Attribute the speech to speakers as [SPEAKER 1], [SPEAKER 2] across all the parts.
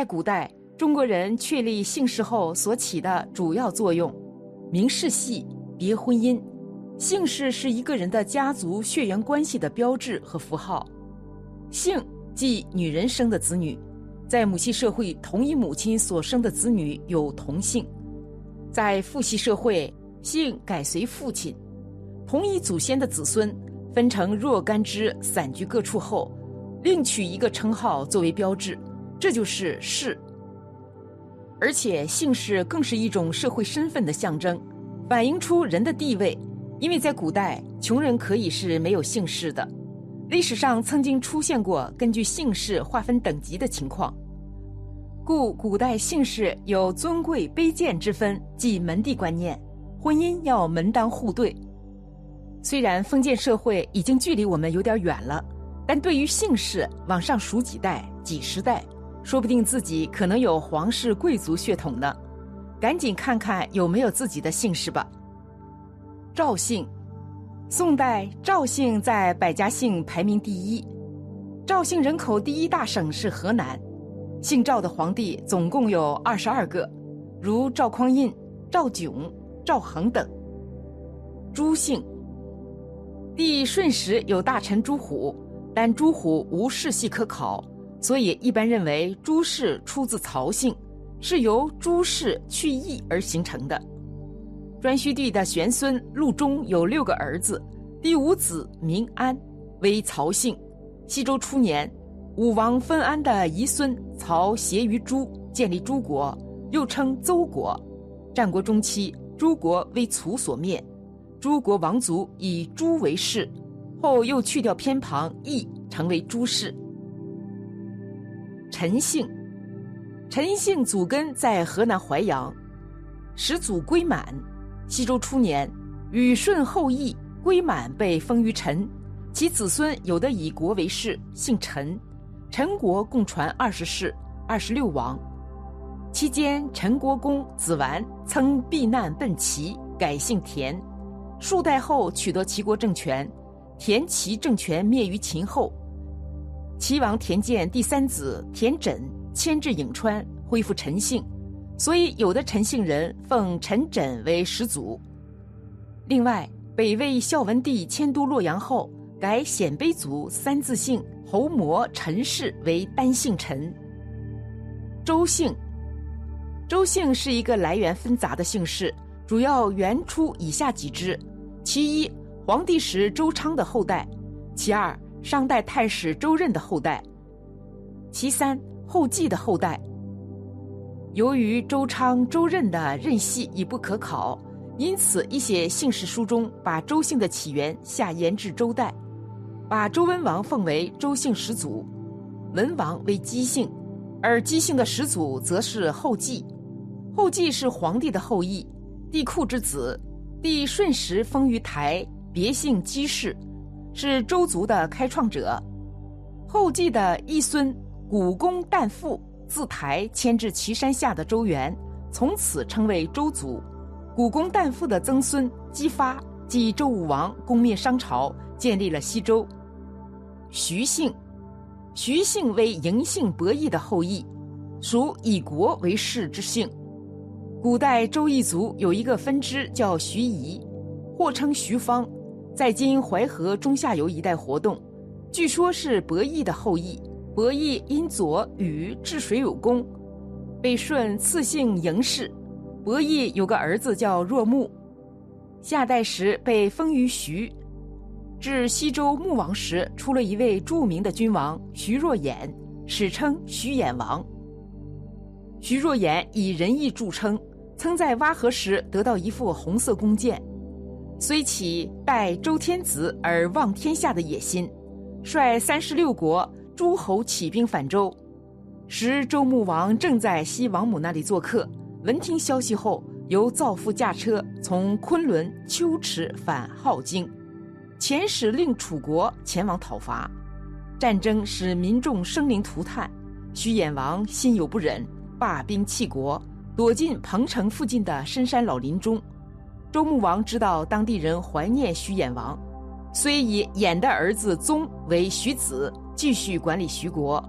[SPEAKER 1] 在古代，中国人确立姓氏后所起的主要作用，明世系，别婚姻。姓氏是一个人的家族血缘关系的标志和符号。姓即女人生的子女，在母系社会，同一母亲所生的子女有同姓；在父系社会，姓改随父亲。同一祖先的子孙分成若干支，散居各处后，另取一个称号作为标志，这就是氏。而且姓氏更是一种社会身份的象征，反映出人的地位。因为在古代，穷人可以是没有姓氏的。历史上曾经出现过根据姓氏划分等级的情况，故古代姓氏有尊贵卑贱之分，即门第观念，婚姻要门当户对。虽然封建社会已经距离我们有点远了，但对于姓氏往上数几代、几十代，说不定自己可能有皇室贵族血统呢。赶紧看看有没有自己的姓氏吧。赵姓。宋代赵姓在百家姓排名第一，赵姓人口第一大省是河南，姓赵的皇帝总共有二十二个，如赵匡胤、赵炯、赵恒等。朱姓，帝顺时有大臣朱虎，但朱虎无世系可考，所以一般认为朱氏出自曹姓，是由朱氏去邑而形成的。颛顼帝的玄孙陆中有六个儿子，第五子名安，为曹姓。西周初年，武王分安的遗孙曹协于诸，建立诸国，又称邹国。战国中期，诸国为楚所灭，诸国王族以朱为氏，后又去掉偏旁义，成为朱氏。陈姓，陈姓祖根在河南淮阳，始祖归满。西周初年，禹舜后裔归满被封于陈，其子孙有的以国为氏，姓陈。陈国共传二十世，二十六王。期间，陈国公子完曾避难奔齐，改姓田。数代后取得齐国政权，田齐政权灭于秦后。齐王田建第三子田枕迁至颍川，恢复陈姓。所以，有的陈姓人奉陈轸为始祖。另外，北魏孝文帝迁都洛阳后，改鲜卑族三字姓侯摩陈氏为单姓陈。周姓，周姓是一个来源纷杂的姓氏，主要源出以下几支：其一，黄帝时周昌的后代；其二，商代太史周任的后代；其三，后稷的后代。由于周昌、周任的任系已不可考，因此一些姓氏书中把周姓的起源下延至周代，把周文王奉为周姓始祖，文王为姬姓，而姬姓的始祖则是后稷。后稷是皇帝的后裔，帝喾之子，帝舜时封于台，别姓姬氏，是周族的开创者。后稷的一孙古公旦父。自台迁至岐山下的周原，从此称为周族。古公旦父的曾孙姬发，即周武王攻灭商朝，建立了西周。徐姓，徐姓为嬴姓伯益的后裔，属以国为氏之姓。古代周异族有一个分支叫徐夷，或称徐方，在今淮河中下游一带活动，据说是伯益的后裔。伯益因左禹治水有功，被舜赐姓嬴氏。伯益有个儿子叫若木，夏代时被封于徐。至西周穆王时，出了一位著名的君王徐若衍，史称徐衍王。徐若衍以仁义著称，曾在挖河时得到一副红色弓箭，虽起拜周天子而望天下的野心，率三十六国。诸侯起兵反周，时周穆王正在西王母那里做客。闻听消息后，由造父驾车从昆仑、秋池返镐京，遣使令楚国前往讨伐。战争使民众生灵涂炭，徐衍王心有不忍，罢兵弃国，躲进彭城附近的深山老林中。周穆王知道当地人怀念徐衍王，虽以衍的儿子宗为徐子。继续管理徐国，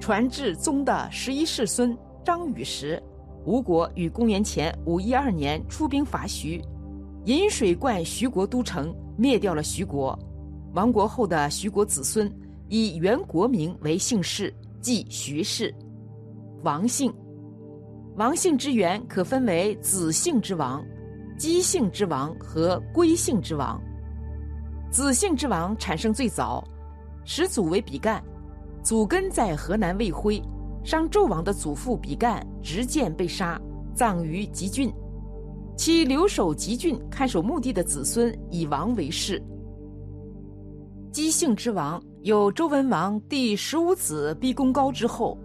[SPEAKER 1] 传至宗的十一世孙张禹时，吴国于公元前五一二年出兵伐徐，引水灌徐国都城，灭掉了徐国。亡国后的徐国子孙以原国名为姓氏，即徐氏。王姓，王姓之源可分为子姓之王、姬姓之王和归姓之王。子姓之王产生最早，始祖为比干。祖根在河南卫辉，商纣王的祖父比干执剑被杀，葬于吉郡。其留守吉郡看守墓地的子孙以王为氏。姬姓之王有周文王第十五子毕公高之后，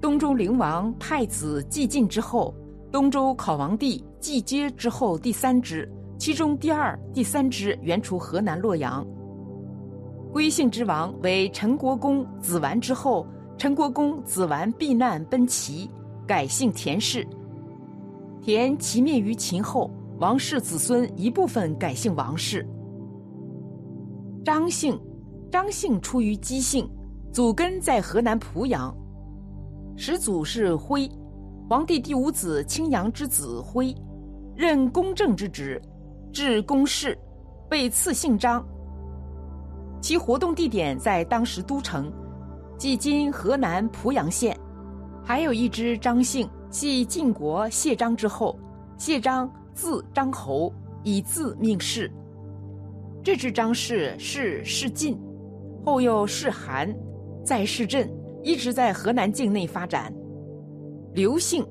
[SPEAKER 1] 东周灵王太子季晋之后，东周考王帝季阶之后第三支，其中第二、第三支原出河南洛阳。归姓之王为陈国公子完之后，陈国公子完避难奔齐，改姓田氏。田齐灭于秦后，王氏子孙一部分改姓王氏。张姓，张姓出于姬姓，祖根在河南濮阳，始祖是辉，皇帝第五子青阳之子辉，任公正之职，至公事，被赐姓张。其活动地点在当时都城，即今河南濮阳县。还有一支张姓，系晋国谢章之后，谢章字张侯，以字命氏。这支张氏是世晋，后又世韩，在世镇，一直在河南境内发展。刘姓，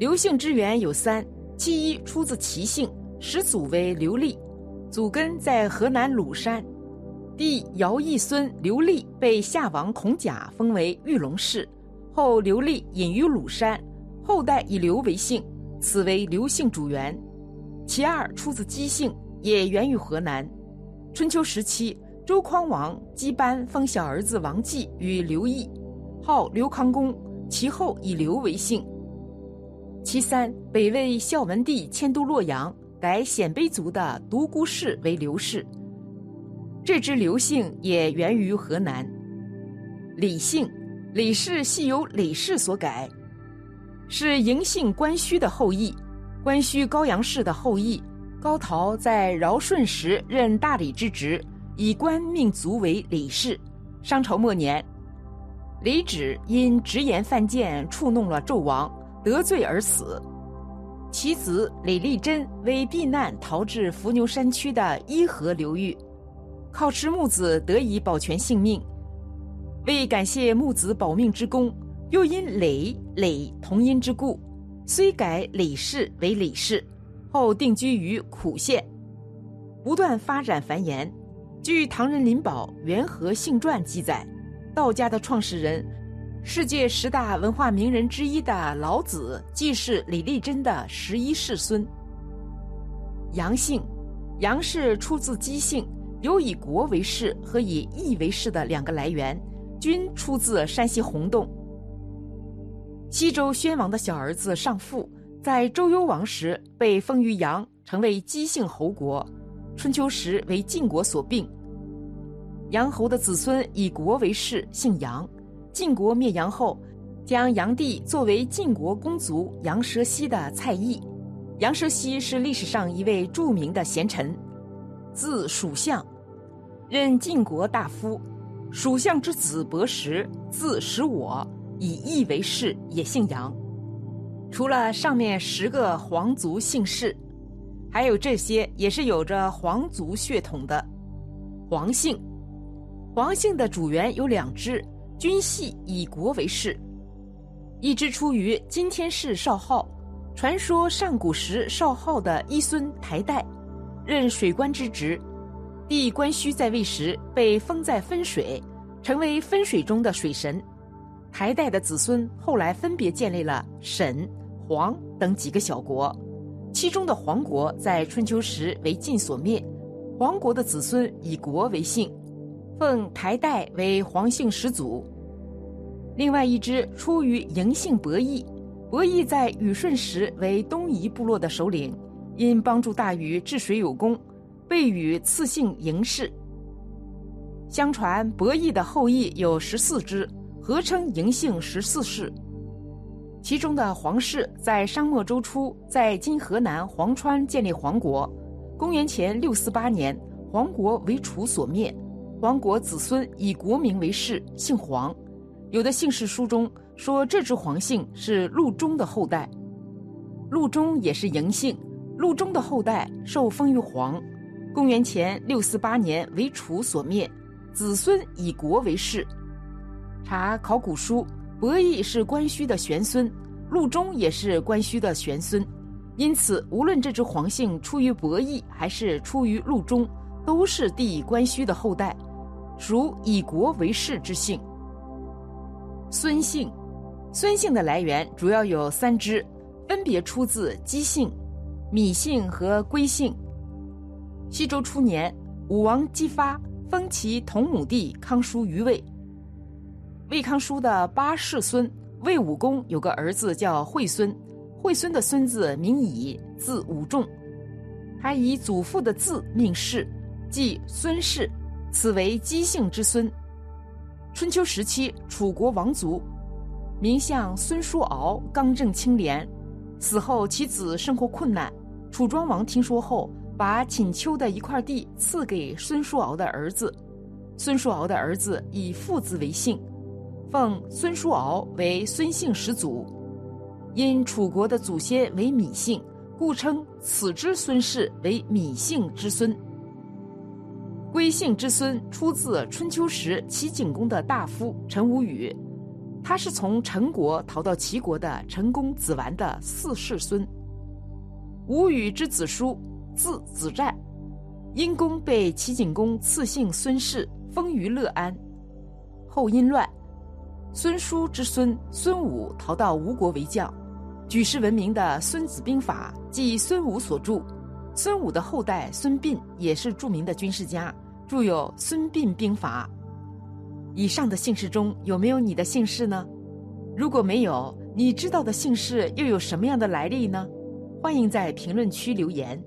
[SPEAKER 1] 刘姓之源有三，其一出自齐姓，始祖为刘立，祖根在河南鲁山。弟尧义孙刘立被夏王孔甲封为玉龙氏，后刘立隐于鲁山，后代以刘为姓，此为刘姓主源。其二出自姬姓，也源于河南。春秋时期，周匡王姬班封小儿子王继与刘毅，号刘康公，其后以刘为姓。其三北魏孝文帝迁都洛阳，改鲜卑族的独孤氏为刘氏。这支刘姓也源于河南。李姓，李氏系由李氏所改，是嬴姓关顼的后裔，关顼高阳氏的后裔。高陶在尧舜时任大理之职，以官命族为李氏。商朝末年，李祉因直言犯谏触怒了纣王，得罪而死。其子李立贞为避难逃至伏牛山区的伊河流域。靠持木子得以保全性命，为感谢木子保命之功，又因磊磊同音之故，虽改李氏为李氏，后定居于苦县，不断发展繁衍。据唐人林宝《元和姓传》记载，道家的创始人、世界十大文化名人之一的老子，既是李立贞的十一世孙。杨姓，杨氏出自姬姓。有以国为氏和以义为氏的两个来源，均出自山西洪洞。西周宣王的小儿子尚父，在周幽王时被封于阳，成为姬姓侯国。春秋时为晋国所并。杨侯的子孙以国为氏，姓杨。晋国灭杨后，将杨帝作为晋国公族杨蛇西的蔡邑。杨蛇西是历史上一位著名的贤臣。字蜀相，任晋国大夫。蜀相之子伯石，字识我，以邑为氏，也姓杨。除了上面十个皇族姓氏，还有这些也是有着皇族血统的。黄姓，王姓的主源有两支，均系以国为氏。一支出于今天氏少昊，传说上古时少昊的一孙台代。任水官之职，帝关顼在位时被封在分水，成为分水中的水神。台代的子孙后来分别建立了沈、黄等几个小国，其中的黄国在春秋时为晋所灭。黄国的子孙以国为姓，奉台代为黄姓始祖。另外一支出于嬴姓伯邑，伯邑在禹舜时为东夷部落的首领。因帮助大禹治水有功，被禹赐姓嬴氏。相传伯邑的后裔有十四支，合称嬴姓十四世。其中的黄氏在商末周初，在今河南黄川建立皇国。公元前六四八年，黄国为楚所灭，王国子孙以国名为氏，姓黄。有的姓氏书中说，这支黄姓是陆中的后代。陆中也是嬴姓，陆中的后代受封于黄。公元前六四八年为楚所灭，子孙以国为氏。查考古书。伯益是关顼的玄孙，陆中也是关顼的玄孙，因此无论这支黄姓出于伯益还是出于陆中，都是帝关顼的后代，属以国为氏之姓。孙姓，孙姓的来源主要有三支，分别出自姬姓、芈姓和归姓。西周初年，武王姬发封其同母弟康叔于魏。魏康叔的八世孙魏武公有个儿子叫惠孙，惠孙的孙子名乙，字武仲。他以祖父的字命氏，即孙氏，此为姬姓之孙。春秋时期，楚国王族，名相孙叔敖刚正清廉，死后其子生活困难。楚庄王听说后，把顷丘的一块地赐给孙叔敖的儿子。孙叔敖的儿子以父字为姓。奉孙叔敖为孙姓始祖，因楚国的祖先为芈姓，故称此之孙氏为芈姓之孙。归姓之孙出自春秋时齐景公的大夫陈无宇，他是从陈国逃到齐国的陈公子完的四世孙。吴语之子叔，字子战，因公被齐景公赐姓孙氏，封于乐安。后因乱。孙叔之孙孙武逃到吴国为将，举世闻名的《孙子兵法》即孙武所著。孙武的后代孙膑也是著名的军事家，著有《孙膑兵法》。以上的姓氏中有没有你的姓氏呢？如果没有，你知道的姓氏又有什么样的来历呢？欢迎在评论区留言。